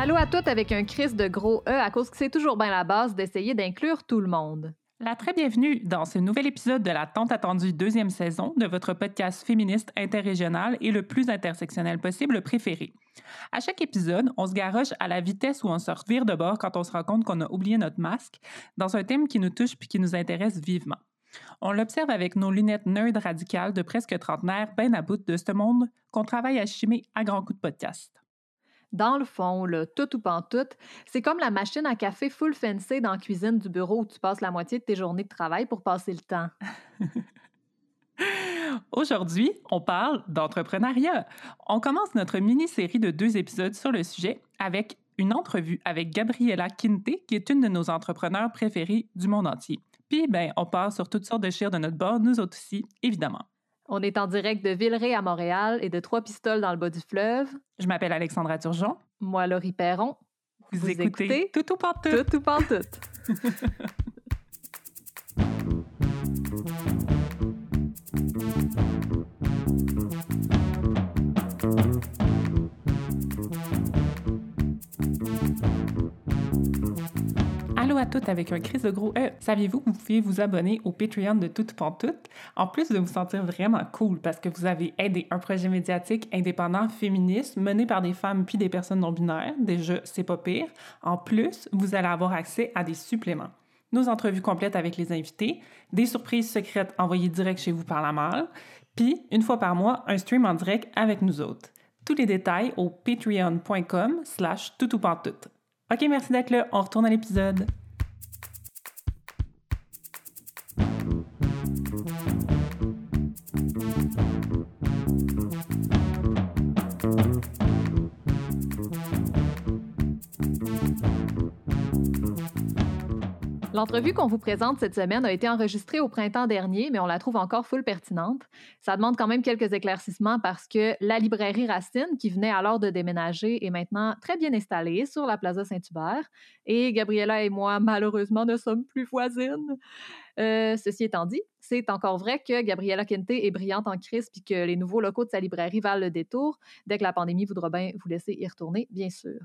Allô à toutes avec un Chris de gros E à cause que c'est toujours bien la base d'essayer d'inclure tout le monde. La très bienvenue dans ce nouvel épisode de la tant attendue deuxième saison de votre podcast féministe interrégional et le plus intersectionnel possible préféré. À chaque épisode, on se garoche à la vitesse où on se revire de bord quand on se rend compte qu'on a oublié notre masque dans un thème qui nous touche puis qui nous intéresse vivement. On l'observe avec nos lunettes nerd radicales de presque trentenaire, ben à bout de ce monde qu'on travaille à chimer à grands coups de podcast. Dans le fond, le tout ou pantoute, c'est comme la machine à café full fancy dans la cuisine du bureau où tu passes la moitié de tes journées de travail pour passer le temps. Aujourd'hui, on parle d'entrepreneuriat. On commence notre mini-série de deux épisodes sur le sujet avec une entrevue avec Gabriella Quinte, qui est une de nos entrepreneurs préférés du monde entier. Puis, ben, on part sur toutes sortes de chires de notre bord, nous autres aussi, évidemment. On est en direct de Villeray à Montréal et de Trois-Pistoles dans le bas du fleuve. Je m'appelle Alexandra Turgeon. Moi, Laurie Perron. Vous, écoutez, Tout ou Pantoute. Tout ou Pantoute. à toutes avec un crise de gros E. Saviez-vous que vous pouvez vous abonner au Patreon de Toute Pantoute, en plus de vous sentir vraiment cool parce que vous avez aidé un projet médiatique indépendant féministe mené par des femmes puis des personnes non binaires. Déjà, c'est pas pire. En plus, vous allez avoir accès à des suppléments. Nos entrevues complètes avec les invités, des surprises secrètes envoyées direct chez vous par la malle, puis une fois par mois, un stream en direct avec nous autres. Tous les détails au patreon.com slash toutoupantoute. OK, merci d'être là. On retourne à l'épisode. L'entrevue qu'on vous présente cette semaine a été enregistrée au printemps dernier, mais on la trouve encore full pertinente. Ça demande quand même quelques éclaircissements parce que la librairie Racine, qui venait alors de déménager, est maintenant très bien installée sur la Plaza Saint-Hubert. Et Gabriella et moi, malheureusement, ne sommes plus voisines. Euh, ceci étant dit, c'est encore vrai que Gabriella Quinte est brillante en crise puis que les nouveaux locaux de sa librairie valent le détour dès que la pandémie voudra bien vous laisser y retourner, bien sûr.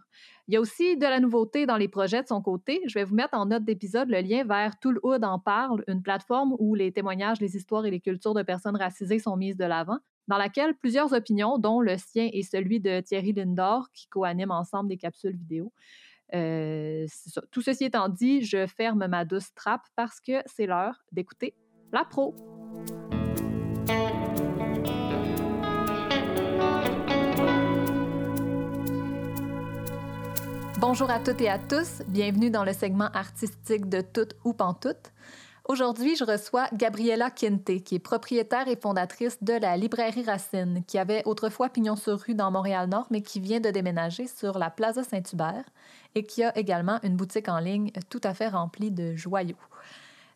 Il y a aussi de la nouveauté dans les projets de son côté. Je vais vous mettre en note d'épisode le lien vers Tout le Hood en parle, une plateforme où les témoignages, les histoires et les cultures de personnes racisées sont mises de l'avant dans laquelle plusieurs opinions, dont le sien et celui de Thierry Lindor, qui co-animent ensemble des capsules vidéo, euh, Tout ceci étant dit, je ferme ma douce trappe parce que c'est l'heure d'écouter la pro. Bonjour à toutes et à tous, bienvenue dans le segment artistique de Toutes ou Pantoute. Aujourd'hui, je reçois Gabriella Quinte, qui est propriétaire et fondatrice de la librairie Racine, qui avait autrefois pignon sur rue dans Montréal-Nord, mais qui vient de déménager sur la Plaza Saint-Hubert et qui a également une boutique en ligne tout à fait remplie de joyaux.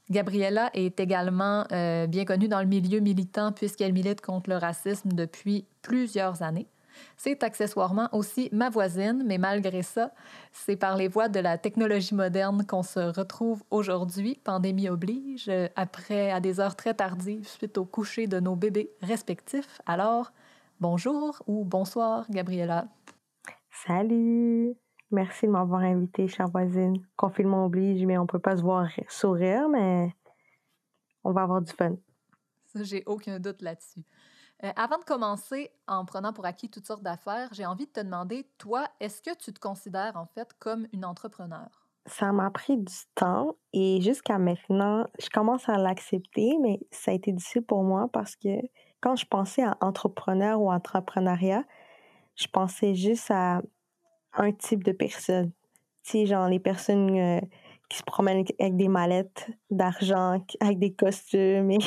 Gabriella est également euh, bien connue dans le milieu militant puisqu'elle milite contre le racisme depuis plusieurs années. C'est accessoirement aussi ma voisine, mais malgré ça, c'est par les voies de la technologie moderne qu'on se retrouve aujourd'hui, pandémie oblige, après à des heures très tardives suite au coucher de nos bébés respectifs. Alors, bonjour ou bonsoir, Gabriella. Salut! Merci de m'avoir invité, chère voisine. Confinement oblige, mais on peut pas se voir sourire, mais on va avoir du fun. Ça, j'ai aucun doute là-dessus. Euh, avant de commencer, en prenant pour acquis toutes sortes d'affaires, j'ai envie de te demander, toi, est-ce que tu te considères en fait comme une entrepreneur? Ça m'a pris du temps et jusqu'à maintenant, je commence à l'accepter, mais ça a été difficile pour moi parce que quand je pensais à entrepreneur ou entrepreneuriat, je pensais juste à un type de personne. Tu sais, genre les personnes euh, qui se promènent avec des mallettes d'argent, avec des costumes et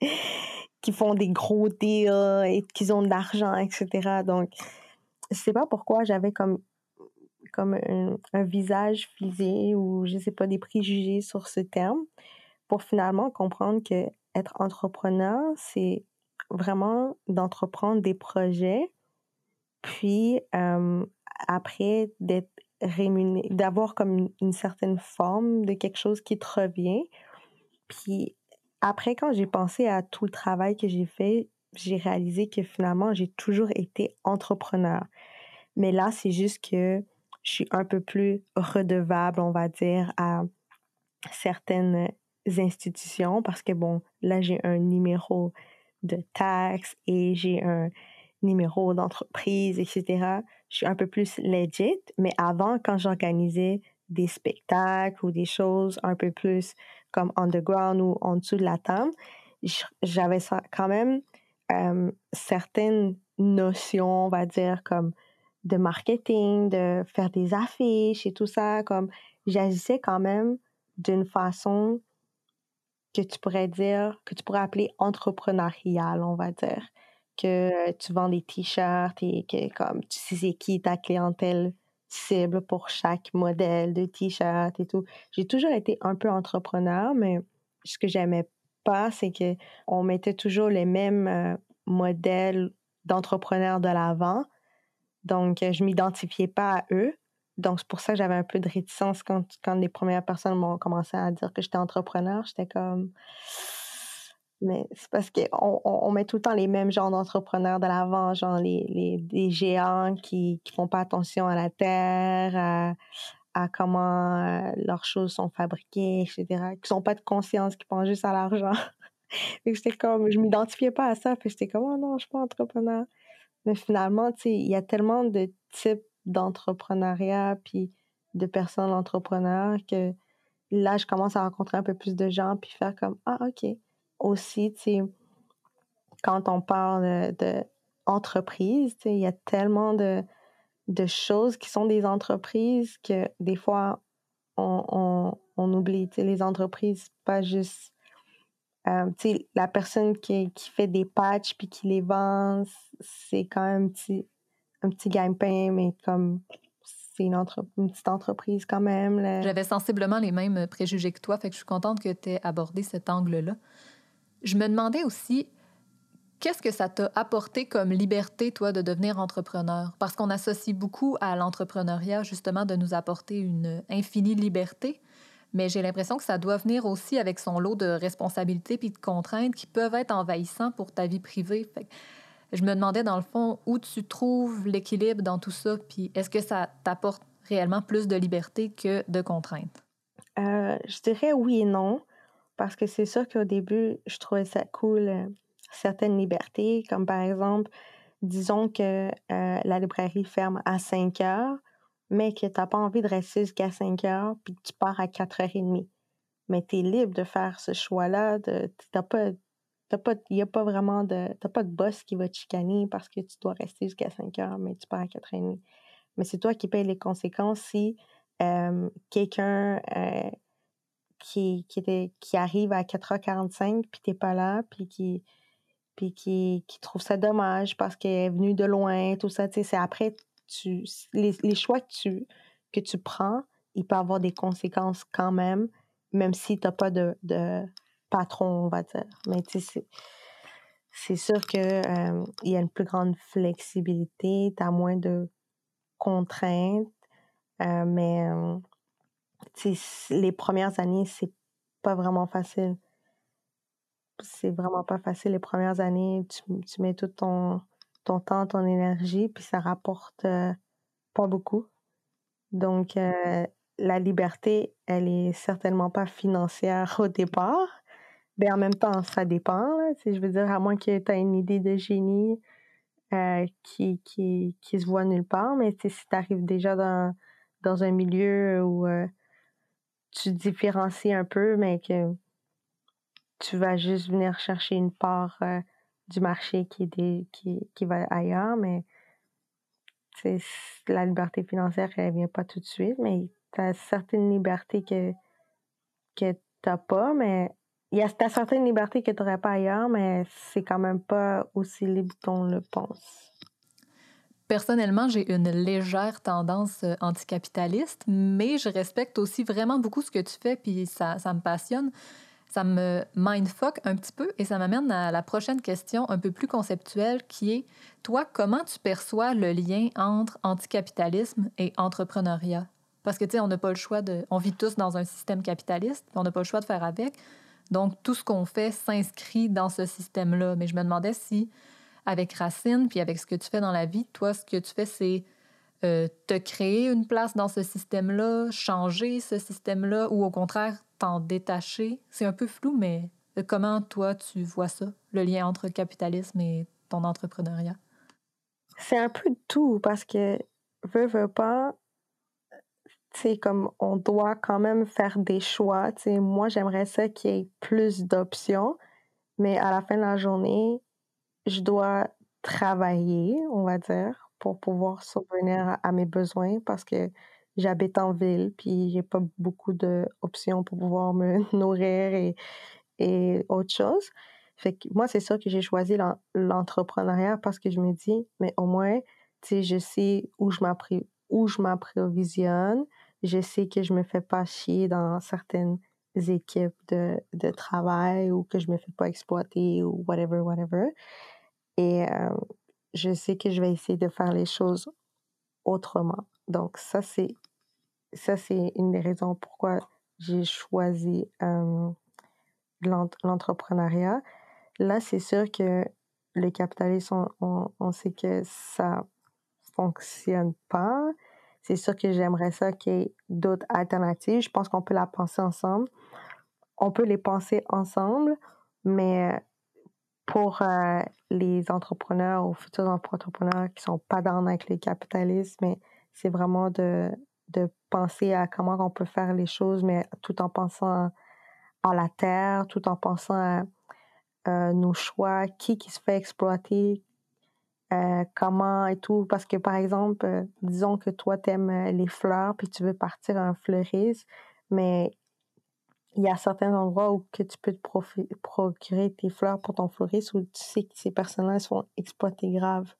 qui font des gros deals et qui ont de l'argent, etc. Donc, je sais pas pourquoi j'avais comme comme un, visage frisé ou je sais pas des préjugés sur ce terme pour finalement comprendre que être entrepreneur c'est vraiment d'entreprendre des projets puis euh, après d'être rémunéré d'avoir comme une, certaine forme de quelque chose qui te revient puis après, quand j'ai pensé à tout le travail que j'ai fait, j'ai réalisé que finalement, j'ai toujours été entrepreneur. Mais là, c'est juste que je suis un peu plus redevable, on va dire, à certaines institutions parce que, bon, là, j'ai un numéro de taxe et j'ai un numéro d'entreprise, etc. Je suis un peu plus legit, mais avant, quand j'organisais des spectacles ou des choses un peu plus comme underground ou en dessous de la table, j'avais quand même euh, certaines notions, on va dire, comme de marketing, de faire des affiches et tout ça, comme j'agissais quand même d'une façon que tu pourrais dire, que tu pourrais appeler entrepreneuriale, on va dire. Que tu vends des t-shirts et que comme tu sais qui ta clientèle cible pour chaque modèle de t-shirt et tout. J'ai toujours été un peu entrepreneur, mais ce que j'aimais pas, c'est que on mettait toujours les mêmes euh, modèles d'entrepreneurs de l'avant. Donc, je m'identifiais pas à eux. Donc, c'est pour ça que j'avais un peu de réticence quand, quand les premières personnes m'ont commencé à dire que j'étais entrepreneur. J'étais comme. Mais c'est parce qu'on on, met tout le temps les mêmes genres d'entrepreneurs de l'avant, genre les, les, géants qui ne font pas attention à la terre, à, à comment euh, leurs choses sont fabriquées, etc., qui n'ont pas de conscience, qui pensent juste à l'argent. j'étais comme, je m'identifiais pas à ça, puis j'étais comme, oh non, je suis pas entrepreneur. Mais finalement, tu sais, il y a tellement de types d'entrepreneuriat puis de personnes entrepreneurs que là, je commence à rencontrer un peu plus de gens puis faire comme ah ok. Aussi, tu sais, quand on parle de, entreprise, tu sais, il y a tellement de, de choses qui sont des entreprises que des fois on, on, on oublie. Les entreprises, pas juste euh, la personne qui, qui fait des patchs puis qui les vend, c'est quand même un petit, un petit gagne-pain, mais comme c'est une, une, petite entreprise quand même. J'avais sensiblement les mêmes préjugés que toi, fait que je suis contente que tu aies abordé cet angle-là. Je me demandais aussi, qu'est-ce que ça t'a apporté comme liberté, toi, de devenir entrepreneur? Parce qu'on associe beaucoup à l'entrepreneuriat, justement, de nous apporter une infinie liberté, mais j'ai l'impression que ça doit venir aussi avec son lot de responsabilités puis de contraintes qui peuvent être envahissants pour ta vie privée. Je me demandais, dans le fond, où tu trouves l'équilibre dans tout ça, puis est-ce que ça t'apporte réellement plus de liberté que de contraintes? Euh, je dirais oui et non, parce que c'est sûr qu'au début, je trouvais ça cool, euh, certaines libertés, comme par exemple, disons que euh, la librairie ferme à 5 heures, mais que tu n'as pas envie de rester jusqu'à 5 heures, puis tu pars à 4h30. Mais tu es libre de faire ce choix-là. Tu n'as pas T'as pas, a pas vraiment de, t'as pas de boss qui va te chicaner parce que tu dois rester jusqu'à 5 heures, mais tu pars à 4 h 30 Mais c'est toi qui payes les conséquences si quelqu'un euh, qui, qui, était, qui arrive à 4h45 puis t'es pas là, puis qui, puis qui, qui trouve ça dommage parce qu'elle est venue de loin, tout ça, tu sais, c'est après, tu, les, les, choix que tu, que tu prends, il peut avoir des conséquences quand même, même si t'as pas de, de patron, on va dire. Mais tu sais, c'est sûr qu'il euh, y a une plus grande flexibilité, tu as moins de contraintes, euh, mais euh, les premières années, c'est pas vraiment facile. C'est vraiment pas facile. Les premières années, tu, tu mets tout ton, ton temps, ton énergie, puis ça rapporte pas beaucoup. Donc, la liberté, elle est certainement pas financière au départ, ben, en même temps, ça dépend. Là, je veux dire, à moins que tu aies une idée de génie euh, qui, qui, qui se voit nulle part, mais si tu arrives déjà dans, dans un milieu où euh, tu différencies un peu, mais que tu vas juste venir chercher une part euh, du marché qui, est qui, qui va ailleurs, mais la liberté financière, elle vient pas tout de suite, mais tu as certaines libertés que, que tu n'as pas, mais il y a certaines libertés que tu n'aurais pas ailleurs, mais c'est quand même pas aussi libre qu'on le pense. Personnellement, j'ai une légère tendance euh, anticapitaliste, mais je respecte aussi vraiment beaucoup ce que tu fais, puis ça, ça me passionne. Ça me mindfuck un petit peu et ça m'amène à la prochaine question un peu plus conceptuelle qui est, toi, comment tu perçois le lien entre anticapitalisme et entrepreneuriat? Parce que, tu sais, on n'a pas le choix de... On vit tous dans un système capitaliste, on n'a pas le choix de faire avec. Donc, tout ce qu'on fait s'inscrit dans ce système-là. Mais je me demandais si, avec Racine, puis avec ce que tu fais dans la vie, toi, ce que tu fais, c'est euh, te créer une place dans ce système-là, changer ce système-là, ou au contraire, t'en détacher? C'est un peu flou, mais euh, comment toi tu vois ça, le lien entre capitalisme et ton entrepreneuriat? C'est un peu tout parce que, veux, veux pas, c'est comme on doit quand même faire des choix. moi, j'aimerais ça qu'il y ait plus d'options, mais à la fin de la journée, je dois travailler, on va dire, pour pouvoir subvenir à, mes besoins parce que j'habite en ville, puis j'ai pas beaucoup d'options pour pouvoir me nourrir et, et autre chose. Fait que moi, c'est ça que j'ai choisi l'entrepreneuriat parce que je me dis, mais au moins, tu sais, je sais où je m'approvisionne, je sais que je me fais pas chier dans certaines équipes de, de travail ou que je me fais pas exploiter ou whatever, whatever. Et je sais que je vais essayer de faire les choses autrement. Donc, ça, c'est ça, c'est une des raisons pourquoi j'ai choisi l'entrepreneuriat. Là, c'est sûr que le capitalisme, on, on, sait que ça fonctionne pas. C'est sûr que j'aimerais ça qu'il y ait d'autres alternatives. Je pense qu'on peut la penser ensemble. On peut les penser ensemble, mais pour euh, les entrepreneurs ou futurs entrepreneurs qui sont pas dans avec le capitalisme, c'est vraiment de, de penser à comment on peut faire les choses, mais tout en pensant à la terre, tout en pensant à euh, nos choix, qui qui se fait exploiter, euh, comment et tout. Parce que, par exemple, disons que toi, tu aimes les fleurs, puis tu veux partir en fleuriste, mais il y a certains endroits où que tu peux te procurer tes fleurs pour ton fleuriste où tu sais que ces personnes-là sont exploitées grave.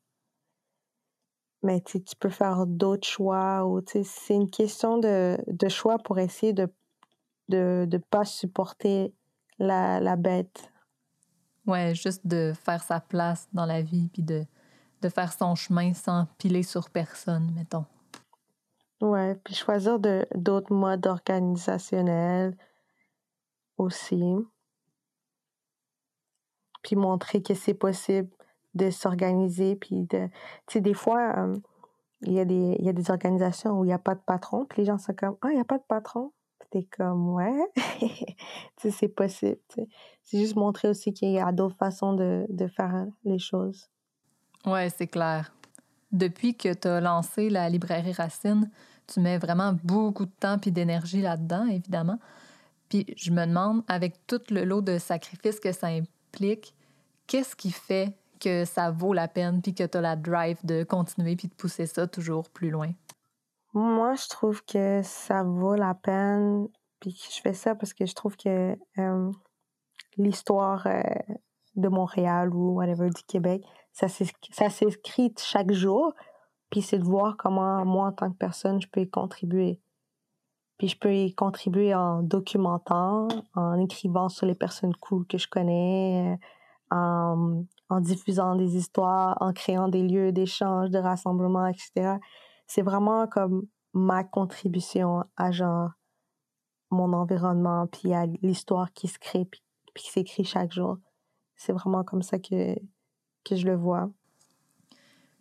Mais tu peux faire d'autres choix ou c'est une question de, de, choix pour essayer de de ne pas supporter la, la bête. Ouais, juste de faire sa place dans la vie puis de, de faire son chemin sans piler sur personne, mettons. Ouais, puis choisir d'autres modes organisationnels, aussi. Puis montrer que c'est possible de s'organiser. Puis de. Tu sais, des fois, euh, il y, a des, y a des organisations où il n'y a pas de patron. Puis les gens sont comme Ah, il n'y a pas de patron. Puis t'es comme Ouais. tu sais, c'est possible. C'est juste montrer aussi qu'il y a d'autres façons de, de faire les choses. Ouais, c'est clair. Depuis que tu as lancé la librairie Racine, tu mets vraiment beaucoup de temps et d'énergie là-dedans, évidemment. Puis je me demande, avec tout le lot de sacrifices que ça implique, qu'est-ce qui fait que ça vaut la peine puis que tu as la drive de continuer puis de pousser ça toujours plus loin? Moi, je trouve que ça vaut la peine. Puis je fais ça parce que je trouve que euh, l'histoire euh, de Montréal ou whatever du Québec, ça s'écrit chaque jour. Puis c'est de voir comment moi, en tant que personne, je peux y contribuer. Puis je peux y contribuer en documentant, en écrivant sur les personnes cool que je connais, en, diffusant des histoires, en créant des lieux d'échange, de rassemblement, etc. C'est vraiment comme ma contribution à genre mon environnement, puis à l'histoire qui se crée, qui s'écrit chaque jour. C'est vraiment comme ça que je le vois.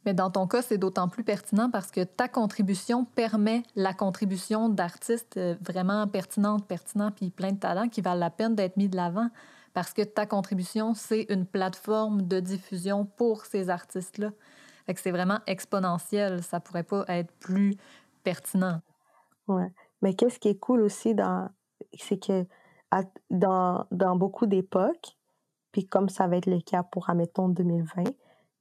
Mais dans ton cas, c'est d'autant plus pertinent parce que ta contribution permet la contribution d'artistes euh, vraiment pertinentes, pertinents, puis plein de talents qui valent la peine d'être mis de l'avant. Parce que ta contribution, c'est une plateforme de diffusion pour ces artistes-là. Fait que c'est vraiment exponentiel. Ça pourrait pas être plus pertinent. Ouais. Mais qu'est-ce qui est cool aussi c'est que dans, dans beaucoup d'époques, puis comme ça va être le cas pour, admettons, 2020,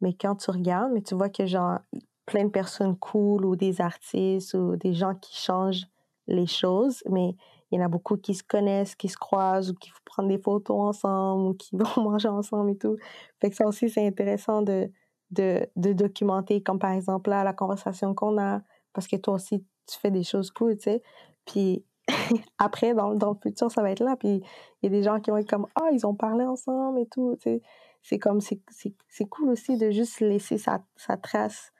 mais quand tu regardes, mais tu vois que genre plein de personnes cool ou des artistes ou des gens qui changent les choses, mais il y en a beaucoup qui se connaissent, qui se croisent ou qui prendre des photos ensemble ou qui vont manger ensemble et tout. Fait que ça aussi, c'est intéressant de, de, de, documenter, comme par exemple là, la conversation qu'on a, parce que toi aussi, tu fais des choses cool, tu sais. Puis après, dans, dans le futur, ça va être là. Puis il y a des gens qui vont être comme, ah, ils ont parlé ensemble et tout, tu sais c'est comme c'est cool aussi de juste laisser sa, sa trace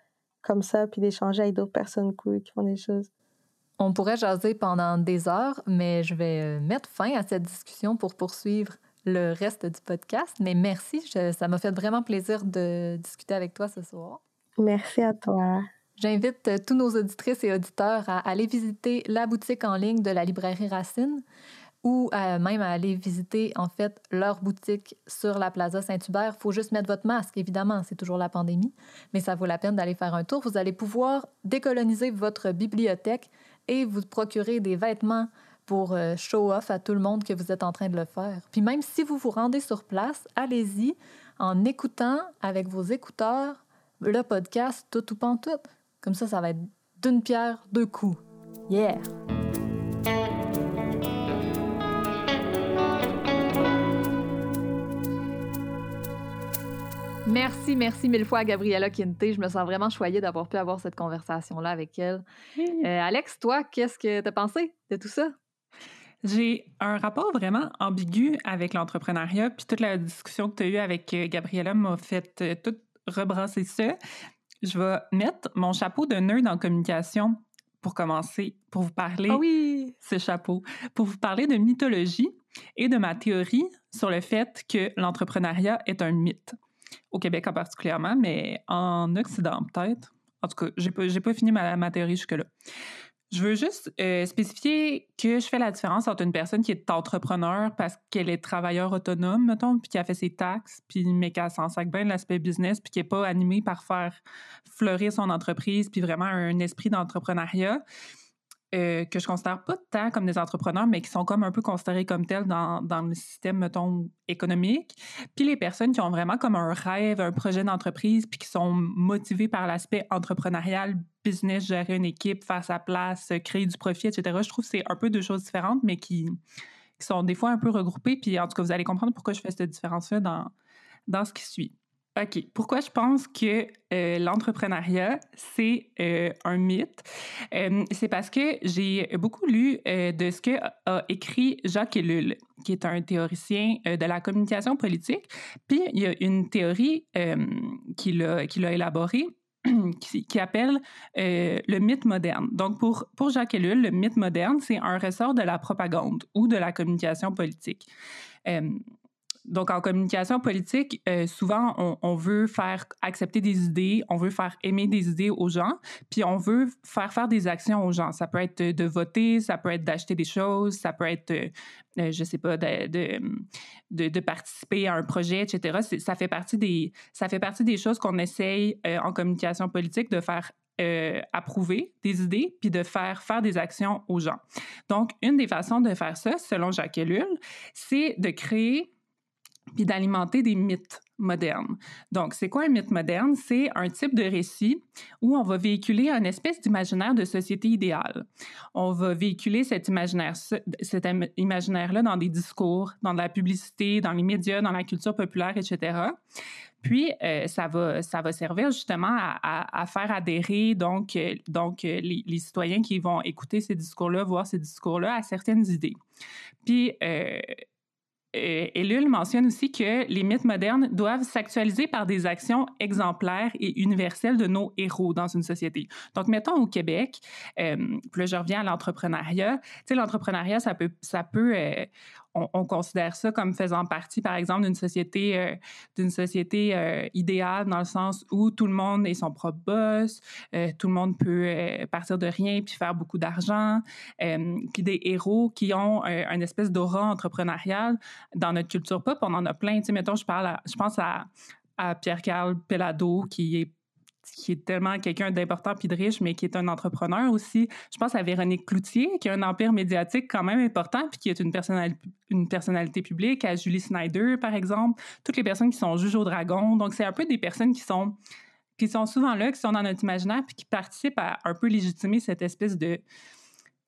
comme ça puis d'échanger avec d'autres personnes cool qui font des choses. On pourrait jaser pendant des heures, mais je vais euh, mettre fin à cette discussion pour poursuivre le reste du podcast. Mais merci, ça m'a fait vraiment plaisir de discuter avec toi ce soir. Merci à toi. J'invite euh, tous nos auditrices et auditeurs à aller visiter la boutique en ligne de la librairie Racine ou même à aller visiter en fait leur boutique sur la Plaza Saint-Hubert. Il faut juste mettre votre masque, évidemment, c'est toujours la pandémie, mais ça vaut la peine d'aller faire un tour. Vous allez pouvoir décoloniser votre bibliothèque et vous procurer des vêtements pour euh, show off à tout le monde que vous êtes en train de le faire. Puis même si vous vous rendez sur place, allez-y en écoutant avec vos écouteurs le podcast Tout ou Pantoute. Comme ça, ça va être d'une pierre deux coups. Yeah! Merci, merci mille fois à Gabriella Quinte. Je me sens vraiment choyée d'avoir pu avoir cette conversation-là avec elle. Euh, Alex, toi, qu'est-ce que tu as pensé de tout ça? J'ai un rapport vraiment ambigu avec l'entrepreneuriat, puis toute la discussion que tu as eue avec euh, Gabriella m'a fait euh, tout rebrasser ça. Je vais mettre mon chapeau de nœud en communication pour commencer, pour vous parler ah oui. ce chapeau, pour vous parler de mythologie et de ma théorie sur le fait que l'entrepreneuriat est un mythe au Québec en particulièrement, mais en Occident peut-être. En tout cas, j'ai pas, pas fini ma, ma théorie jusque-là. Je veux juste euh, spécifier que je fais la différence entre une personne qui est entrepreneur parce qu'elle est travailleur autonome, mettons, puis qui a fait ses taxes, puis mais a s'en sac bien l'aspect business, puis qui n'est pas animée par faire fleurir son entreprise, puis vraiment un esprit d'entrepreneuriat. Euh, que je considère pas tant comme des entrepreneurs, mais qui sont comme un peu considérés comme tels dans, dans, le système, mettons, économique. Puis les personnes qui ont vraiment comme un rêve, un projet d'entreprise, puis qui sont motivées par l'aspect entrepreneurial, business, gérer une équipe, faire sa place, créer du profit, etc. Je trouve que c'est un peu deux choses différentes, mais qui, qui sont des fois un peu regroupées. Puis en tout cas, vous allez comprendre pourquoi je fais cette différence-là dans, dans ce qui suit. OK. Pourquoi je pense que euh, l'entrepreneuriat, c'est euh, un mythe? Euh, c'est parce que j'ai beaucoup lu de ce que a écrit Jacques Ellul, qui est un théoricien de la communication politique. Puis il y a une théorie qu'il a, qu'il a élaborée qui, qui, appelle le mythe moderne. Donc, pour, pour Jacques Ellul, le mythe moderne, c'est un ressort de la propagande ou de la communication politique. Donc, en communication politique, euh, souvent, on, veut faire accepter des idées, on veut faire aimer des idées aux gens, puis on veut faire faire des actions aux gens. Ça peut être de voter, ça peut être d'acheter des choses, ça peut être, euh, euh je sais pas, de, de, participer à un projet, etc. Ça fait partie des, ça fait partie des choses qu'on essaye euh, en communication politique de faire approuver des idées puis de faire faire des actions aux gens. Donc, une des façons de faire ça, selon Jacques Ellul, c'est de créer puis d'alimenter des mythes modernes. Donc, c'est quoi un mythe moderne? C'est un type de récit où on va véhiculer une espèce d'imaginaire de société idéale. On va véhiculer cet imaginaire, cet imaginaire-là dans des discours, dans la publicité, dans les médias, dans la culture populaire, etc. Puis, euh, ça, va, ça va servir justement à, faire adhérer donc, euh, donc euh, les, citoyens qui vont écouter ces discours-là, voir ces discours-là à certaines idées. Puis, Ellul mentionne aussi que les mythes modernes doivent s'actualiser par des actions exemplaires et universelles de nos héros dans une société. Donc, mettons au Québec, euh, puis là, je reviens à l'entrepreneuriat. Tu sais, l'entrepreneuriat, ça peut, ça peut euh, on, considère ça comme faisant partie, par exemple, d'une société, euh, d'une société euh, idéale dans le sens où tout le monde est son propre boss, euh, tout le monde peut partir de rien puis faire beaucoup d'argent, puis des héros qui ont un espèce d'aura entrepreneuriale dans notre culture pop, on en a plein. Tu sais, mettons, je parle, je pense à, à Pierre-Carl Pellado qui est qui est tellement quelqu'un d'important puis de riche, mais qui est un entrepreneur aussi. Je pense à Véronique Cloutier, qui a un empire médiatique quand même important, puis qui est une, personnalité, publique, à Julie Snyder, par exemple, toutes les personnes qui sont juges au dragon. Donc, c'est un peu des personnes qui sont, qui sont souvent là, qui sont dans notre imaginaire, puis qui participent à un peu légitimer cette espèce de,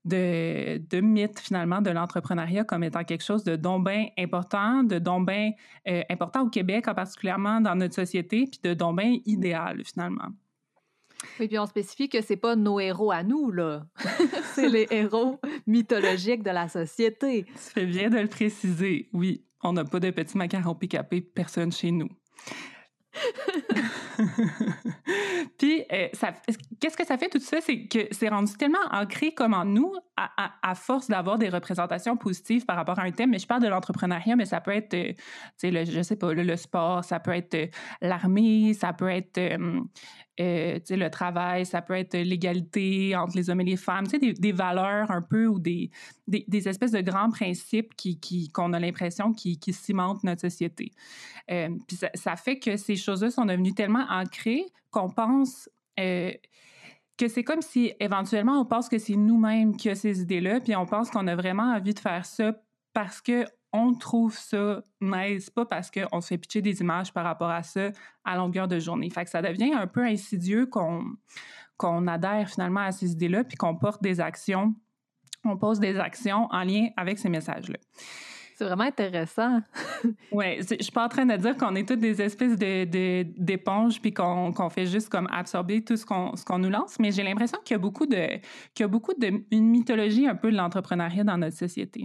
de, de mythe finalement de l'entrepreneuriat comme étant quelque chose de don bien important, de don bien euh, important au Québec en particulièrement dans notre société, puis de don bien idéal finalement. Oui, puis on spécifie que c'est pas nos héros à nous, là. c'est les héros mythologiques de la société. Tu fais bien de le préciser. Oui, on n'a pas de petits macarons pick personne chez nous. Puis, euh, qu'est-ce que ça fait tout ça? C'est que c'est rendu tellement ancré comme en nous, à, force d'avoir des représentations positives par rapport à un thème, mais je parle de l'entrepreneuriat, mais ça peut être, euh, tu sais, je sais pas, le, sport, ça peut être euh, l'armée, ça peut être, euh, tu sais, le travail, ça peut être l'égalité entre les hommes et les femmes, tu sais, des, valeurs un peu ou des, des, espèces de grands principes qui, qu'on a l'impression qui, qui cimentent notre société. puis ça, fait que ces choses-là sont devenues tellement ancrées qu'on pense que c'est comme si éventuellement on pense que c'est nous-mêmes qui a ces idées-là, puis on pense qu'on a vraiment envie de faire ça parce que on trouve ça nice, pas parce qu'on se fait pitcher des images par rapport à ça à longueur de journée. Fait que ça devient un peu insidieux qu'on qu'on adhère finalement à ces idées-là, puis qu'on porte des actions, on pose des actions en lien avec ces messages-là. C'est vraiment intéressant. oui, je suis pas en train de dire qu'on est toutes des espèces de, d'éponges puis qu'on, fait juste comme absorber tout ce qu'on, ce nous lance, mais j'ai l'impression qu'il y a beaucoup de qu'il y a beaucoup de une mythologie un peu de l'entrepreneuriat dans notre société.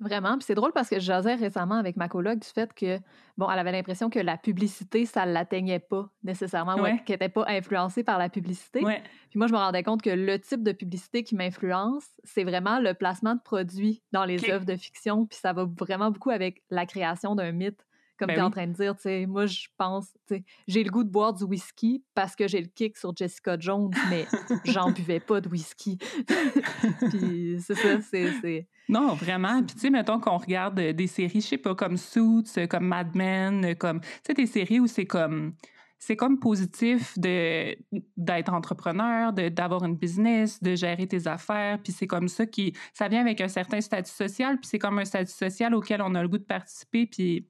Vraiment. Puis c'est drôle parce que je jasais récemment avec ma coloc du fait que, bon, elle avait l'impression que la publicité, ça ne l'atteignait pas nécessairement, qu'elle n'était pas influencée par la publicité. Puis moi, je me rendais compte que le type de publicité qui m'influence, c'est vraiment le placement de produits dans les œuvres de fiction. Puis ça va vraiment beaucoup avec la création d'un mythe comme ben tu es en train de dire, tu sais, moi, je pense, tu sais, j'ai le goût de boire du whisky parce que j'ai le kick sur Jessica Jones, mais j'en buvais pas de whisky. Puis c'est ça, c'est... Non, vraiment. Puis tu sais, mettons qu'on regarde des séries, je sais pas, comme Suits, comme Mad Men, comme, tu sais, des séries où c'est comme c'est comme positif de d'être entrepreneur, de d'avoir une business, de gérer tes affaires, puis c'est comme ça qui ça vient avec un certain statut social, puis c'est comme un statut social auquel on a le goût de participer, puis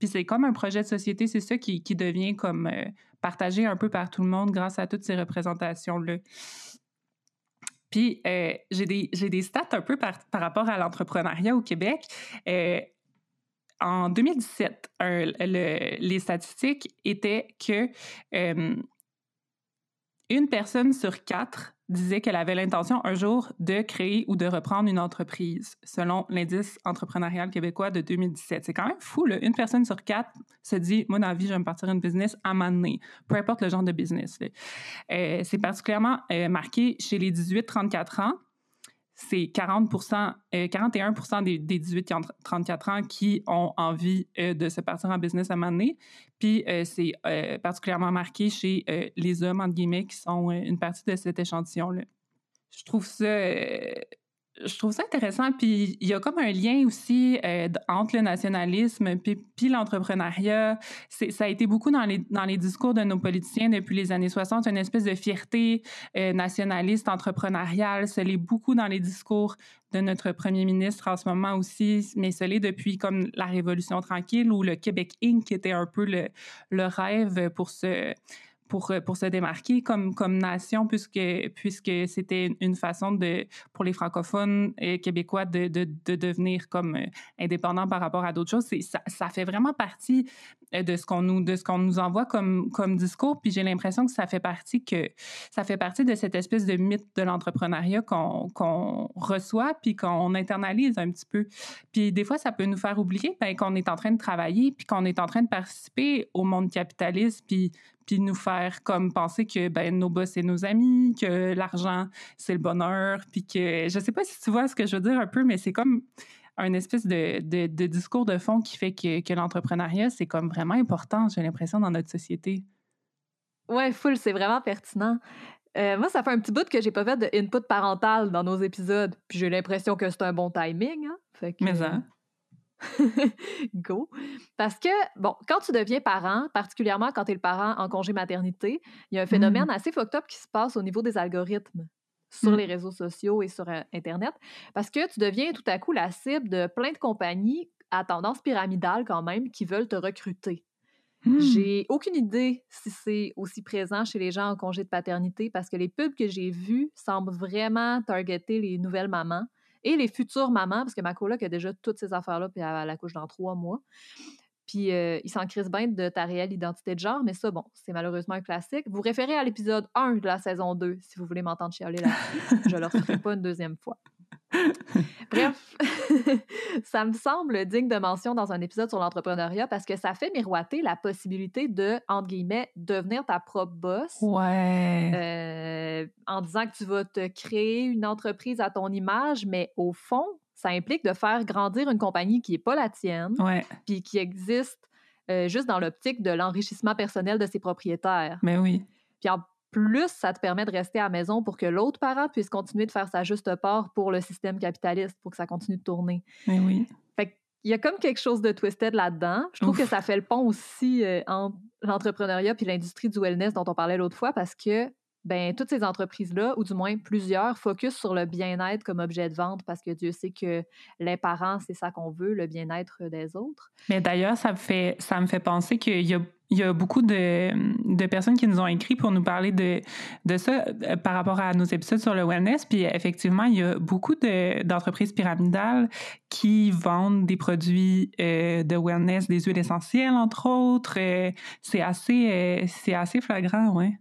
puis c'est comme un projet de société, c'est ça qui, qui, devient comme euh, partagé un peu par tout le monde grâce à toutes ces représentations-là. Puis euh, j'ai des, des, stats un peu par, par rapport à l'entrepreneuriat au Québec. Euh, en 2017, les statistiques étaient que une personne sur quatre disait qu'elle avait l'intention un jour de créer ou de reprendre une entreprise, selon l'indice entrepreneurial québécois de 2017. C'est quand même fou. Une personne sur quatre se dit, moi, dans la vie, je vais me partir une business à m'amener, peu importe le genre de business. Euh, c'est particulièrement euh, marqué chez les 18-34 ans c'est 40 41 euh, des, des 18-34 ans qui ont envie euh, de se partir en business à un moment donné. Puis euh, c'est particulièrement marqué chez les hommes, entre guillemets, qui sont une partie de cet échantillon-là. Je trouve ça je trouve ça intéressant. Puis il y a comme un lien aussi euh, entre le nationalisme puis, l'entrepreneuriat. Ça a été beaucoup dans les, discours de nos politiciens depuis les années 60, une espèce de fierté euh, nationaliste, entrepreneuriale. Ça l'est beaucoup dans les discours de notre premier ministre en ce moment aussi, mais ça l'est depuis comme la Révolution tranquille ou le Québec Inc. qui était un peu le, le rêve pour ce pour, euh, pour se démarquer comme, nation, puisque, c'était une façon pour les francophones québécois de, de, de devenir comme euh, indépendants par rapport à d'autres choses. Ça, fait vraiment partie euh, de ce qu'on nous, envoie comme, comme discours. Puis j'ai l'impression que ça fait partie que ça fait partie de cette espèce de mythe de l'entrepreneuriat qu'on qu'on reçoit puis qu'on internalise un petit peu. Puis des fois, ça peut nous faire oublier ben, qu'on est en train de travailler puis qu'on est en train de participer au monde capitaliste puis puis nous faire comme penser que ben nos boss c'est nos amis, que l'argent c'est le bonheur, puis que je sais pas si tu vois ce que je veux dire un peu, mais c'est comme un espèce de, de, discours de fond qui fait que, que l'entrepreneuriat c'est comme vraiment important, j'ai l'impression dans notre société. Ouais, full, c'est vraiment pertinent. Euh, moi, ça fait un petit bout que j'ai pas fait de input parental dans nos épisodes, puis j'ai l'impression que c'est un bon timing. Hein? Fait que, Mais hein? Go. Parce que, bon, quand tu deviens parent, particulièrement quand tu es le parent en congé maternité, il y a un phénomène mmh. assez fucked up qui se passe au niveau des algorithmes sur mmh. les réseaux sociaux et sur euh, Internet. Parce que tu deviens tout à coup la cible de plein de compagnies à tendance pyramidale quand même qui veulent te recruter. Mmh. J'ai aucune idée si c'est aussi présent chez les gens en congé de paternité parce que les pubs que j'ai vus semblent vraiment targeter les nouvelles mamans et les futures mamans, parce que ma coloc a déjà toutes ces affaires-là, puis elle, accouche dans trois mois. Puis euh, ils s'en crisent bien de ta réelle identité de genre, mais ça, bon, c'est malheureusement un classique. Vous référez à l'épisode 1 de la saison 2 si vous voulez m'entendre chialer là-dessus. Je ne le referai pas une deuxième fois. Bref, ça me semble digne de mention dans un épisode sur l'entrepreneuriat parce que ça fait miroiter la possibilité de, entre guillemets, devenir ta propre boss. Ouais. Euh, en disant que tu vas te créer une entreprise à ton image, mais au fond, ça implique de faire grandir une compagnie qui n'est pas la tienne, Ouais. puis qui existe euh, juste dans l'optique de l'enrichissement personnel de ses propriétaires. Mais oui. Puis en plus, ça te permet de rester à la maison pour que l'autre parent puisse continuer de faire sa juste part pour le système capitaliste, pour que ça continue de tourner. Mais oui. Fait qu'il y a comme quelque chose de twisted là-dedans. Je trouve Ouf. que ça fait le pont aussi euh, entre l'entrepreneuriat puis l'industrie du wellness dont on parlait l'autre fois parce que ben toutes ces entreprises-là, ou du moins plusieurs, focus sur le bien-être comme objet de vente parce que Dieu sait que les parents, c'est ça qu'on veut, le bien-être des autres. Mais d'ailleurs, ça me fait, ça me fait penser qu'il y a, il y a beaucoup de, de personnes qui nous ont écrit pour nous parler de, de ça euh, par rapport à nos épisodes sur le wellness. Puis effectivement, il y a beaucoup de- d'entreprises pyramidales qui vendent des produits euh, de wellness, des huiles essentielles, entre autres. Euh, c'est assez, assez flagrant, ouais.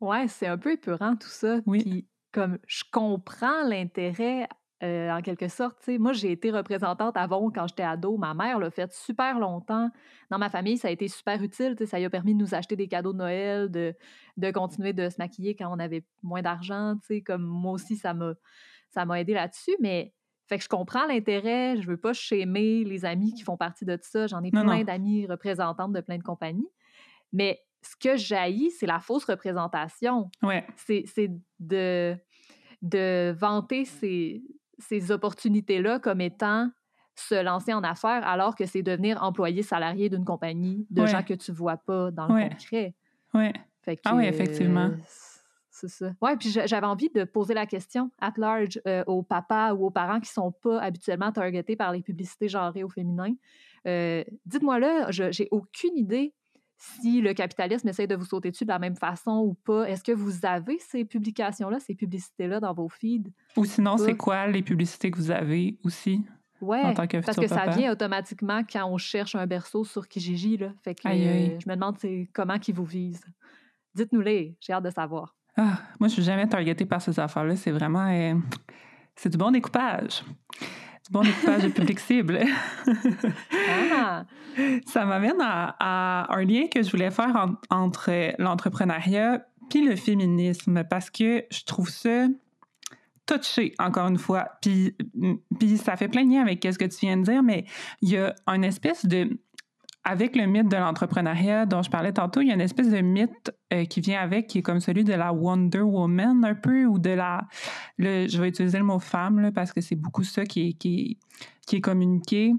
Ouais, c'est un peu épeurant tout ça. Oui. Puis comme je comprends l'intérêt euh, en quelque sorte, tu sais, moi j'ai été représentante avant quand j'étais ado, ma mère l'a fait super longtemps. Dans ma famille, ça a été super utile, tu sais, ça lui a permis de nous acheter des cadeaux de Noël, de, de continuer de se maquiller quand on avait moins d'argent, tu sais, comme moi aussi ça m'a ça m'a aidé là-dessus, mais fait que je comprends l'intérêt, je veux pas schémer les amis qui font partie de ça, j'en ai Non, plein d'amis représentantes de plein de compagnies. Mais ce que jaillit, c'est la fausse représentation Ouais, c'est c'est de, de vanter ces, ces opportunités-là comme étant se lancer en affaires alors que c'est devenir employé salarié d'une compagnie de Ouais. gens que tu vois pas dans le Ouais. concret. ouais. Fait que, Ah oui, effectivement. euh, C'est ça. Ouais, puis j'a- j'avais envie de poser la question at large euh, aux papas ou aux parents qui sont pas habituellement targetés par les publicités genrées au féminin. Euh, Dites-moi là, j'ai aucune idée si le capitalisme essaie de vous sauter dessus de la même façon ou pas. Est-ce que vous avez ces publications-là, ces publicités-là dans vos feeds? Ou sinon, c'est quoi les publicités que vous avez aussi Ouais, en tant que parce que ça vient automatiquement quand on cherche un berceau sur Kijiji. Là. Fait que Aïe, aïe. euh, je me demande comment qu'ils vous visent. Dites-nous-les, j'ai hâte de savoir. Ah, moi, je suis jamais targetée par ces affaires-là. C'est vraiment... euh, c'est du bon découpage. Bon découpage de public cible. Ah! Ça m'amène à, à un lien que je voulais faire en- entre l'entrepreneuriat puis le féminisme parce que je trouve ça touché, encore une fois. Puis, puis ça fait plein de liens avec ce que tu viens de dire, mais il y a une espèce de... Avec le mythe de l'entrepreneuriat dont je parlais tantôt, il y a une espèce de mythe euh, qui vient avec, qui est comme celui de la Wonder Woman un peu, ou de la... le- je vais utiliser le mot femme, parce que c'est beaucoup ça qui est, qui qui est communiqué.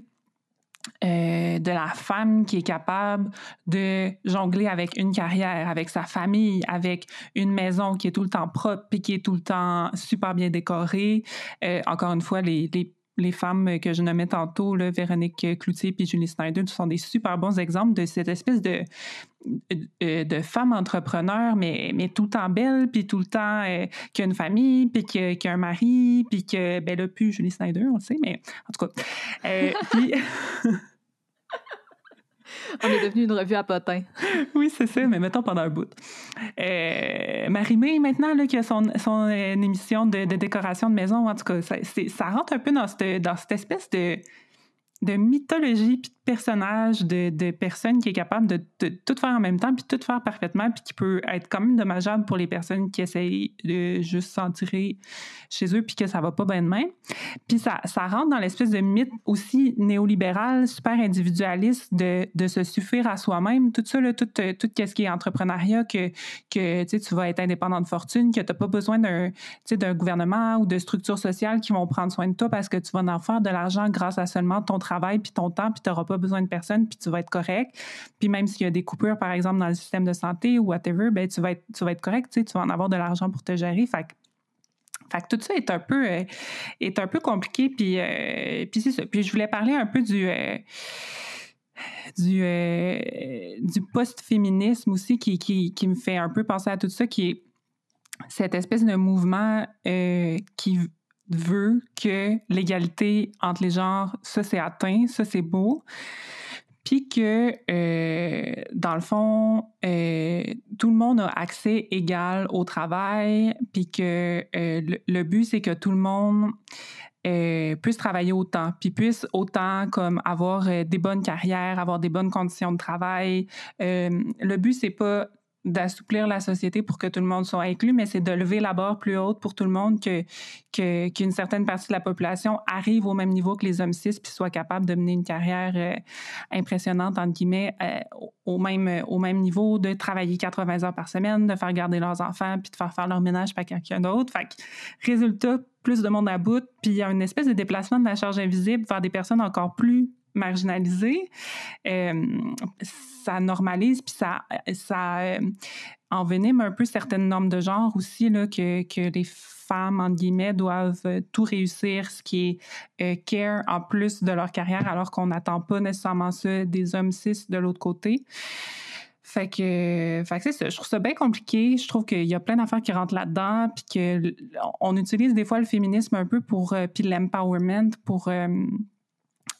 Euh, de la femme qui est capable de jongler avec une carrière, avec sa famille, avec une maison qui est tout le temps propre et qui est tout le temps super bien décorée. Euh, encore une fois, les, les, les femmes que je nommais tantôt, Véronique Cloutier et Julie Snyder, sont des super bons exemples de cette espèce de, euh, de femme entrepreneur, mais, tout le temps belle, puis tout le temps euh, qui a une famille, puis qui a, un mari, puis que, ben là, plus Julie Snyder, on sait, mais en tout cas. Euh, puis- On est devenu une revue à potins. oui, c'est ça, mais mettons pendant un bout. Euh, Marie-Mé, maintenant, là, qui a son, son euh, émission de, décoration de maison, en tout cas, ça, ça rentre un peu dans cette, dans cette espèce de, de mythologie puis de personnage de, de personne qui est capable de, de tout faire en même temps puis tout faire parfaitement puis qui peut être quand même dommageable pour les personnes qui essayent de juste s'en tirer chez eux puis que ça va pas bien de même. Puis ça, ça rentre dans l'espèce de mythe aussi néolibéral, super individualiste de, de se suffire à soi-même. Tout ça, là, tout, euh, ce qui est entrepreneuriat, que, que tu vas être indépendant de fortune, que tu n'as pas besoin d'un gouvernement ou de structures sociales qui vont prendre soin de toi parce que tu vas en faire de l'argent grâce à seulement ton travail puis ton temps puis tu n'auras pas besoin de personne puis tu vas être correct. Puis même s'il y a des coupures, par exemple, dans le système de santé ou whatever, ben, tu, vas être, tu vas être correct, tu vas en avoir de l'argent pour te gérer. Fait que tout ça est un peu, euh, est un peu compliqué. Puis, euh, puis c'est ça. Puis je voulais parler un peu du, euh, du, du post-féminisme aussi qui, qui, me fait un peu penser à tout ça, qui est cette espèce de mouvement qui veut que l'égalité entre les genres, ça c'est atteint, ça c'est beau. puis que, euh, dans le fond, euh, tout le monde a accès égal au travail, puis que euh, le, but, c'est que tout le monde puisse travailler autant, puis puisse autant comme avoir des bonnes carrières, avoir des bonnes conditions de travail. le but, c'est pas d'assouplir la société pour que tout le monde soit inclus, mais c'est de lever la barre plus haute pour tout le monde qu'une certaine partie de la population arrive au même niveau que les hommes cis puis soit capable de mener une carrière euh, impressionnante entre guillemets euh, au même au même niveau, de travailler 80 heures par semaine, de faire garder leurs enfants puis de faire faire leur ménage par quelqu'un d'autre. Fait que, résultat, plus de monde à bout, puis il y a une espèce de déplacement de la charge invisible vers des personnes encore plus marginalisées. Euh, ça normalise, puis ça, ça euh, envenime un peu certaines normes de genre aussi, là, que, que les femmes, entre guillemets, doivent euh, tout réussir, ce qui est euh, care en plus de leur carrière, alors qu'on n'attend pas nécessairement ça des hommes cis de l'autre côté. Fait que, fait que c'est ça. Je trouve ça bien compliqué. Je trouve qu'il y a plein d'affaires qui rentrent là-dedans, puis qu'on utilise des fois le féminisme un peu pour, puis l'empowerment pour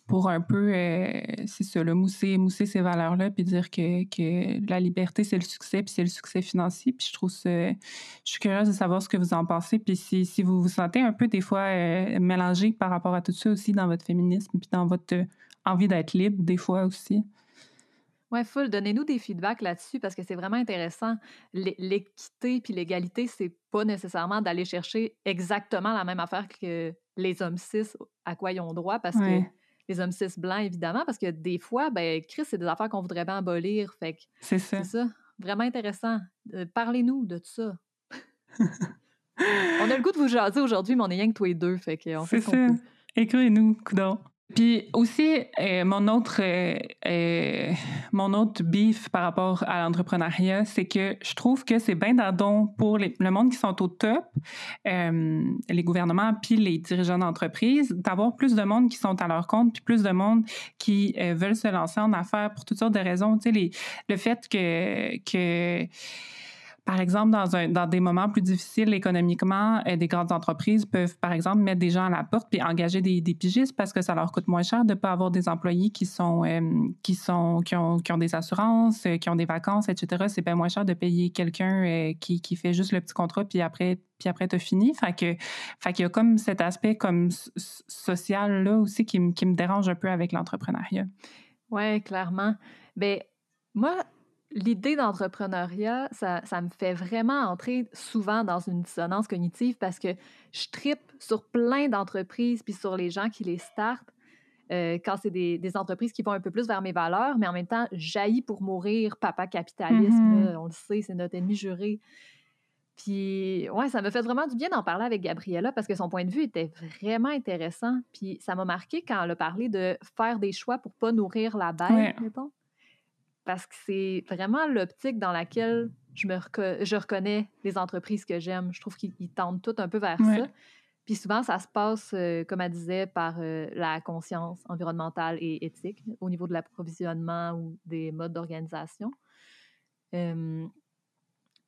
pour un peu, euh, c'est ça, le mousser, mousser ces valeurs-là, puis dire que, que la liberté, c'est le succès, puis c'est le succès financier. Puis je trouve ça, je suis curieuse de savoir ce que vous en pensez, puis si, si vous vous sentez un peu des fois euh, mélangé par rapport à tout ça aussi dans votre féminisme, puis dans votre euh, envie d'être libre des fois aussi. Ouais, full. Donnez-nous des feedbacks là-dessus parce que c'est vraiment intéressant. L'équité puis l'égalité, c'est pas nécessairement d'aller chercher exactement la même affaire que les hommes cis à quoi ils ont droit parce que les hommes cis blancs, évidemment, parce que des fois, ben, Chris, c'est des affaires qu'on voudrait bien abolir. Fait que c'est ça. C'est ça. Vraiment intéressant. Euh, parlez-nous de tout ça. on a le goût de vous jaser aujourd'hui, mais on est rien que toi et deux. Fait qu'on fait ça. Écrivez-nous, coudons. Puis aussi, euh, mon autre euh, euh, mon autre bif par rapport à l'entrepreneuriat, c'est que je trouve que c'est bien d'adon pour le monde qui sont au top, les gouvernements puis les dirigeants d'entreprise, d'avoir plus de monde qui sont à leur compte puis plus de monde qui veulent se lancer en affaires pour toutes sortes de raisons. Tu sais, le fait que que par exemple, dans, un, dans des moments plus difficiles économiquement, euh, des grandes entreprises peuvent, par exemple, mettre des gens à la porte puis engager des, pigistes parce que ça leur coûte moins cher de ne pas avoir des employés qui sont euh, qui sont qui ont, qui ont des assurances, euh, qui ont des vacances, etc. C'est bien moins cher de payer quelqu'un qui, qui fait juste le petit contrat puis après puis après t'as fini. Fait que fait y a comme cet aspect comme social là aussi qui, qui me dérange un peu avec l'entrepreneuriat. Ouais, clairement. Ben moi, l'idée d'entrepreneuriat, ça, ça, me fait vraiment entrer souvent dans une dissonance cognitive parce que je tripe sur plein d'entreprises puis sur les gens qui les startent. Euh, quand c'est des, des, entreprises qui vont un peu plus vers mes valeurs, mais en même temps, jaillit pour mourir, papa capitalisme, mm-hmm. on le sait, c'est notre ennemi juré. Puis, ouais, ça me fait vraiment du bien d'en parler avec Gabriella parce que son point de vue était vraiment intéressant. Puis, ça m'a marqué quand elle a parlé de faire des choix pour pas nourrir la bête, mettons parce que c'est vraiment l'optique dans laquelle je, me je reconnais les entreprises que j'aime. Je trouve qu'ils tendent tout un peu vers ça. Puis souvent, ça se passe, euh, comme elle disait, par euh, la conscience environnementale et éthique au niveau de l'approvisionnement ou des modes d'organisation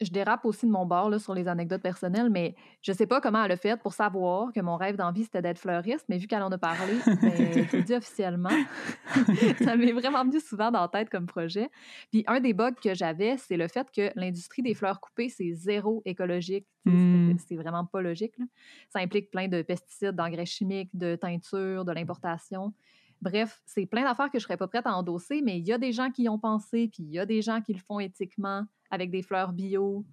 je dérape aussi de mon bord là, sur les anecdotes personnelles, mais je sais pas comment elle a fait pour savoir que mon rêve d'envie, c'était d'être fleuriste, mais vu qu'elle en a parlé, ben, je le dis officiellement, ça m'est vraiment venu souvent dans la tête comme projet. Puis un des bugs que j'avais, c'est le fait que l'industrie des fleurs coupées, c'est zéro écologique. Mmh. C'est vraiment pas logique. Ça implique plein de pesticides, d'engrais chimiques, de teintures, de l'importation. Bref, c'est plein d'affaires que je serais pas prête à endosser, mais il y a des gens qui y ont pensé, puis il y a des gens qui le font éthiquement avec des fleurs bio.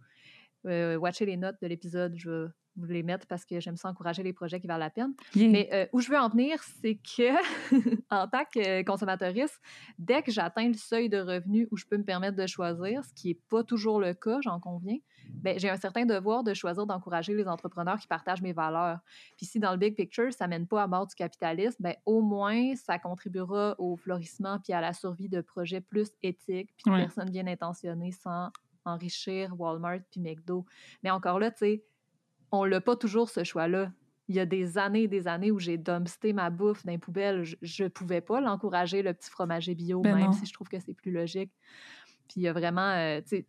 Euh, watchez les notes de l'épisode, je vais vous les mettre parce que j'aime ça encourager les projets qui valent la peine. Mais euh, où je veux en venir, c'est que en tant que consommatrice, dès que j'atteins le seuil de revenus où je peux me permettre de choisir, ce qui n'est pas toujours le cas, j'en conviens, ben, j'ai un certain devoir de choisir d'encourager les entrepreneurs qui partagent mes valeurs. Puis si dans le big picture, ça mène pas à mort du capitalisme, ben, au moins ça contribuera au florissement puis à la survie de projets plus éthiques puis de personnes bien intentionnées sans enrichir Walmart puis McDo. Mais encore là, tu sais, on l'a pas toujours ce choix-là. Il y a des années et des années où j'ai dumpsté ma bouffe dans les poubelles. Je, ne pouvais pas l'encourager, le petit fromager bio, ben même si je trouve que c'est plus logique. Puis il y a vraiment, euh, tu sais,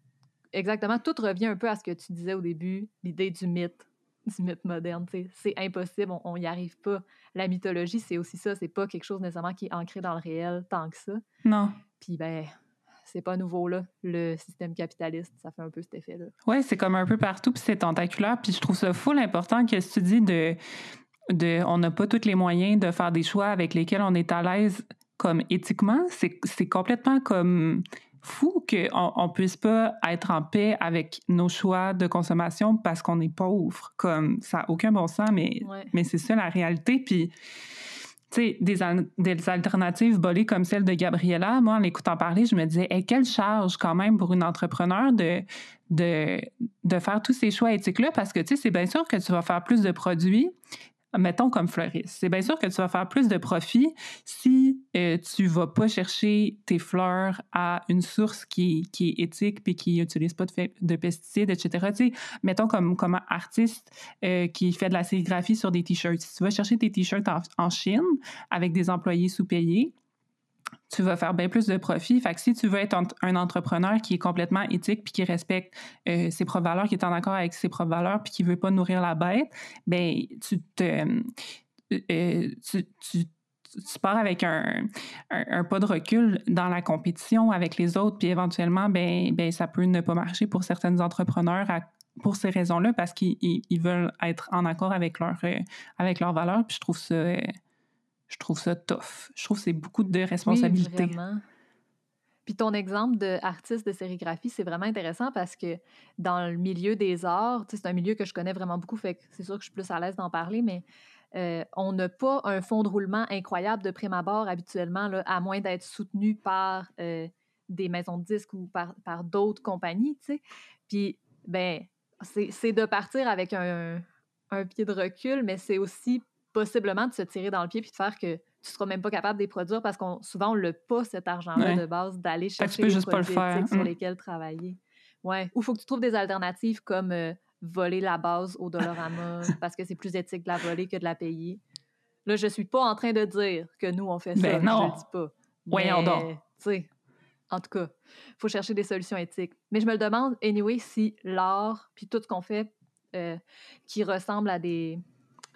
exactement, tout revient un peu à ce que tu disais au début, l'idée du mythe, du mythe moderne. C'est impossible, on n'y arrive pas. La mythologie, c'est aussi ça, c'est pas quelque chose nécessairement qui est ancré dans le réel tant que ça. Non. Puis, ben, c'est pas nouveau, là. Le système capitaliste, ça fait un peu cet effet-là. Oui, c'est comme un peu partout, puis c'est tentaculaire. Puis je trouve ça fou l'important que tu dis de, de on n'a pas tous les moyens de faire des choix avec lesquels on est à l'aise comme éthiquement. C'est complètement comme fou qu'on ne puisse pas être en paix avec nos choix de consommation parce qu'on est pauvre. Comme ça n'a aucun bon sens, mais, mais c'est ça la réalité. Puis des, des, alternatives bolées comme celle de Gabriella, moi, en l'écoutant parler, je me disais, quelle charge quand même pour une entrepreneur de, de, de faire tous ces choix éthiques-là, parce que, tu sais, c'est bien sûr que tu vas faire plus de produits, mettons comme fleuriste, c'est bien sûr que tu vas faire plus de profit si euh, tu vas pas chercher tes fleurs à une source qui, qui est éthique puis qui n'utilise pas de, de, pesticides, etc. Tu sais, mettons comme, comme artiste euh, qui fait de la sérigraphie sur des t-shirts. Si tu vas chercher tes t-shirts en Chine avec des employés sous-payés, tu vas faire bien plus de profit. Fait que si tu veux être un entrepreneur qui est complètement éthique puis qui respecte euh, ses propres valeurs, qui est en accord avec ses propres valeurs puis qui veut pas nourrir la bête, ben tu euh, euh, tu, pars avec un, un, pas de recul dans la compétition avec les autres, puis éventuellement, ben, ben ça peut ne pas marcher pour certains entrepreneurs pour ces raisons-là, parce qu'ils veulent être en accord avec, avec leurs valeurs, puis je trouve ça je trouve ça tough. Je trouve que c'est beaucoup de responsabilités. Oui, vraiment. Puis ton exemple d'artiste de, sérigraphie, c'est vraiment intéressant parce que dans le milieu des arts, c'est un milieu que je connais vraiment beaucoup, fait que c'est sûr que je suis plus à l'aise d'en parler, mais euh, on n'a pas un fond de roulement incroyable de prime abord habituellement, là, à moins d'être soutenu par euh, des maisons de disques ou par, par d'autres compagnies. Puis, ben, c'est de partir avec un, un pied de recul, mais c'est aussi possiblement de se tirer dans le pied puis de faire que tu seras même pas capable de les produire parce qu'on souvent on n'a pas cet argent-là de base d'aller chercher les produits sur mm. lesquels travailler. Ouais. Ou il faut que tu trouves des alternatives comme euh, voler la base au Dollarama parce que c'est plus éthique de la voler que de la payer. Là, je suis pas en train de dire que nous, on fait ça. Ben non. Je le dis pas. Voyons donc. En tout cas, il faut chercher des solutions éthiques. Mais je me le demande, anyway, si l'art, puis tout ce qu'on fait euh, qui ressemble à des,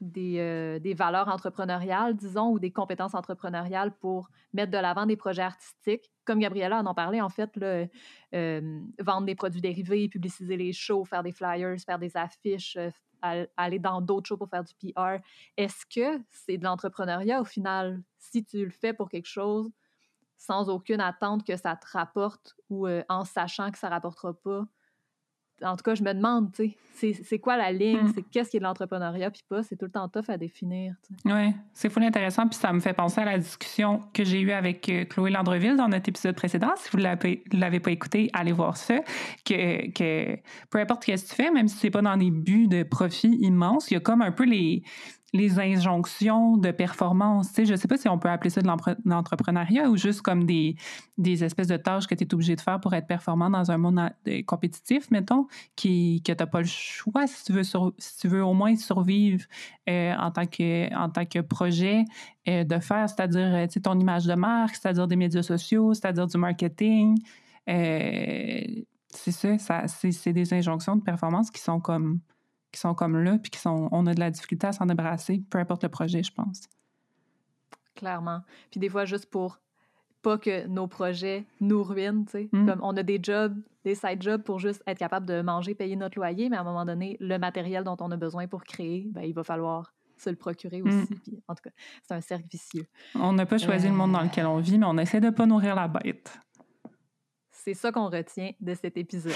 euh, des, valeurs entrepreneuriales, disons, ou des compétences entrepreneuriales pour mettre de l'avant des projets artistiques. Comme Gabriella en a parlé, en fait, euh, vendre des produits dérivés, publiciser les shows, faire des flyers, faire des affiches, euh, aller dans d'autres shows pour faire du PR. Est-ce que c'est de l'entrepreneuriat au final, si tu le fais pour quelque chose sans aucune attente que ça te rapporte ou en sachant que ça ne rapportera pas? En tout cas, je me demande, tu sais, c'est quoi la ligne, mm. c'est qu'est-ce qui est de l'entrepreneuriat, puis pas, c'est tout le temps tough à définir. Oui, c'est fou intéressant, puis ça me fait penser à la discussion que j'ai eue avec euh, Chloé Landreville dans notre épisode précédent. Si vous ne l'avez pas écouté, allez voir ça. Que, que peu importe ce que tu fais, même si c'est pas dans des buts de profit immenses, il y a comme un peu les, les injonctions de performance. Tu je ne sais pas si on peut appeler ça de l'entrepreneuriat ou juste comme des, des espèces de tâches que tu es obligé de faire pour être performant dans un monde compétitif, mettons, qui, que tu n'as pas le choix si tu veux, si tu veux au moins survivre euh, en, tant que, en tant que projet euh, de faire, c'est-à-dire euh, ton image de marque, c'est-à-dire des médias sociaux, c'est-à-dire du marketing. c'est ça, ça c'est des injonctions de performance qui sont comme qui sont comme là, puis qui sont, on a de la difficulté à s'en débarrasser, peu importe le projet, je pense. Clairement. Puis des fois, juste pour pas que nos projets nous ruinent, tu sais. Mm. Comme on a des jobs, des side jobs pour juste être capable de manger, payer notre loyer, mais à un moment donné, le matériel dont on a besoin pour créer, ben, il va falloir se le procurer mm. aussi. Puis, en tout cas, c'est un cercle vicieux. On n'a pas choisi le monde dans lequel on vit, mais on essaie de pas nourrir la bête. C'est ça qu'on retient de cet épisode.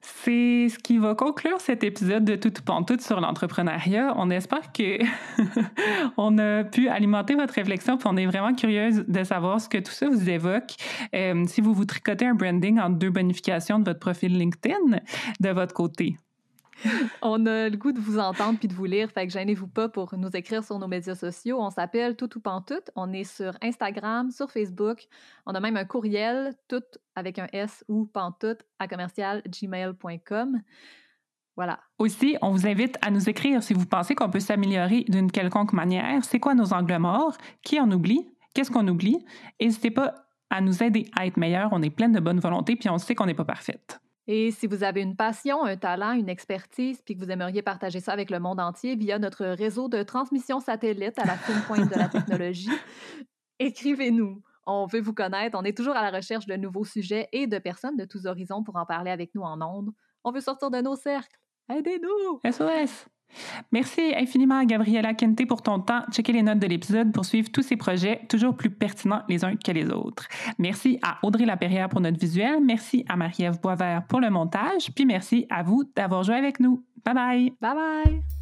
C'est ce qui va conclure cet épisode de Tout Pantoute sur l'entrepreneuriat. On espère que on a pu alimenter votre réflexion, on est vraiment curieuse de savoir ce que tout ça vous évoque. Euh, si vous vous tricotez un branding en deux bonifications de votre profil LinkedIn de votre côté. on a le goût de vous entendre puis de vous lire, fait que gênez-vous pas pour nous écrire sur nos médias sociaux. On s'appelle Tout ou Pantoute. On est sur Instagram, sur Facebook. On a même un courriel, tout avec un S ou pantoute à commercial gmail.com. Voilà. Aussi, on vous invite à nous écrire si vous pensez qu'on peut s'améliorer d'une quelconque manière. C'est quoi nos angles morts? Qui en oublie? Qu'est-ce qu'on oublie? N'hésitez pas à nous aider à être meilleurs. On est pleine de bonne volonté puis on sait qu'on n'est pas parfaite. Et si vous avez une passion, un talent, une expertise, puis que vous aimeriez partager ça avec le monde entier via notre réseau de transmission satellite à la fine pointe de la technologie, écrivez-nous. On veut vous connaître. On est toujours à la recherche de nouveaux sujets et de personnes de tous horizons pour en parler avec nous en ondes. On veut sortir de nos cercles. Aidez-nous! SOS! Merci infiniment à Gabriela Kente pour ton temps. Checkez les notes de l'épisode pour suivre tous ces projets toujours plus pertinents les uns que les autres. Merci à Audrey Laperrière pour notre visuel. Merci à Marie-Ève Boisvert pour le montage. Puis merci à vous d'avoir joué avec nous. Bye bye! Bye bye!